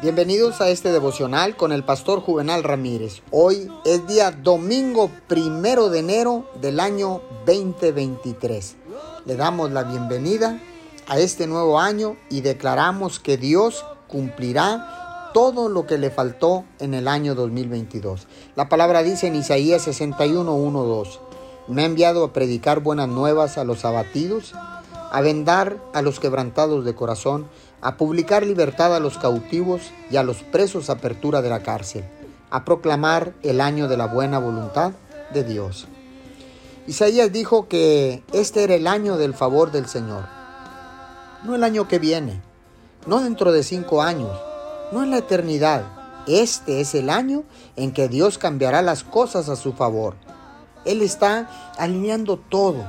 Bienvenidos a este devocional con el pastor Juvenal Ramírez. Hoy es día domingo primero de enero del año 2023. Le damos la bienvenida a este nuevo año y declaramos que Dios cumplirá todo lo que le faltó en el año 2022. La palabra dice en Isaías 61, 1, 2. Me ha enviado a predicar buenas nuevas a los abatidos, a vendar a los quebrantados de corazón, a publicar libertad a los cautivos y a los presos apertura de la cárcel, a proclamar el año de la buena voluntad de Dios. Isaías dijo que este era el año del favor del Señor, no el año que viene, no dentro de cinco años, no en la eternidad. Este es el año en que Dios cambiará las cosas a su favor. Él está alineando todo.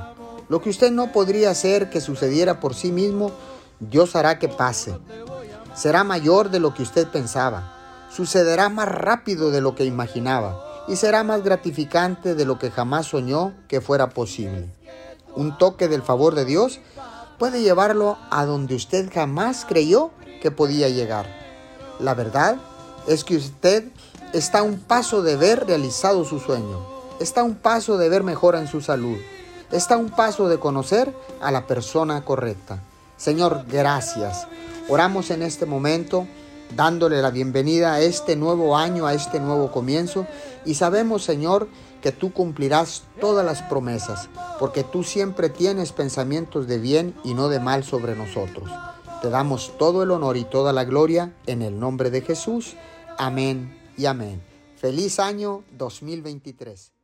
Lo que usted no podría hacer que sucediera por sí mismo, Dios hará que pase. Será mayor de lo que usted pensaba. Sucederá más rápido de lo que imaginaba. Y será más gratificante de lo que jamás soñó que fuera posible. Un toque del favor de Dios puede llevarlo a donde usted jamás creyó que podía llegar. La verdad es que usted está a un paso de ver realizado su sueño. Está a un paso de ver mejora en su salud. Está un paso de conocer a la persona correcta. Señor, gracias. Oramos en este momento dándole la bienvenida a este nuevo año, a este nuevo comienzo. Y sabemos, Señor, que tú cumplirás todas las promesas, porque tú siempre tienes pensamientos de bien y no de mal sobre nosotros. Te damos todo el honor y toda la gloria en el nombre de Jesús. Amén y amén. Feliz año 2023.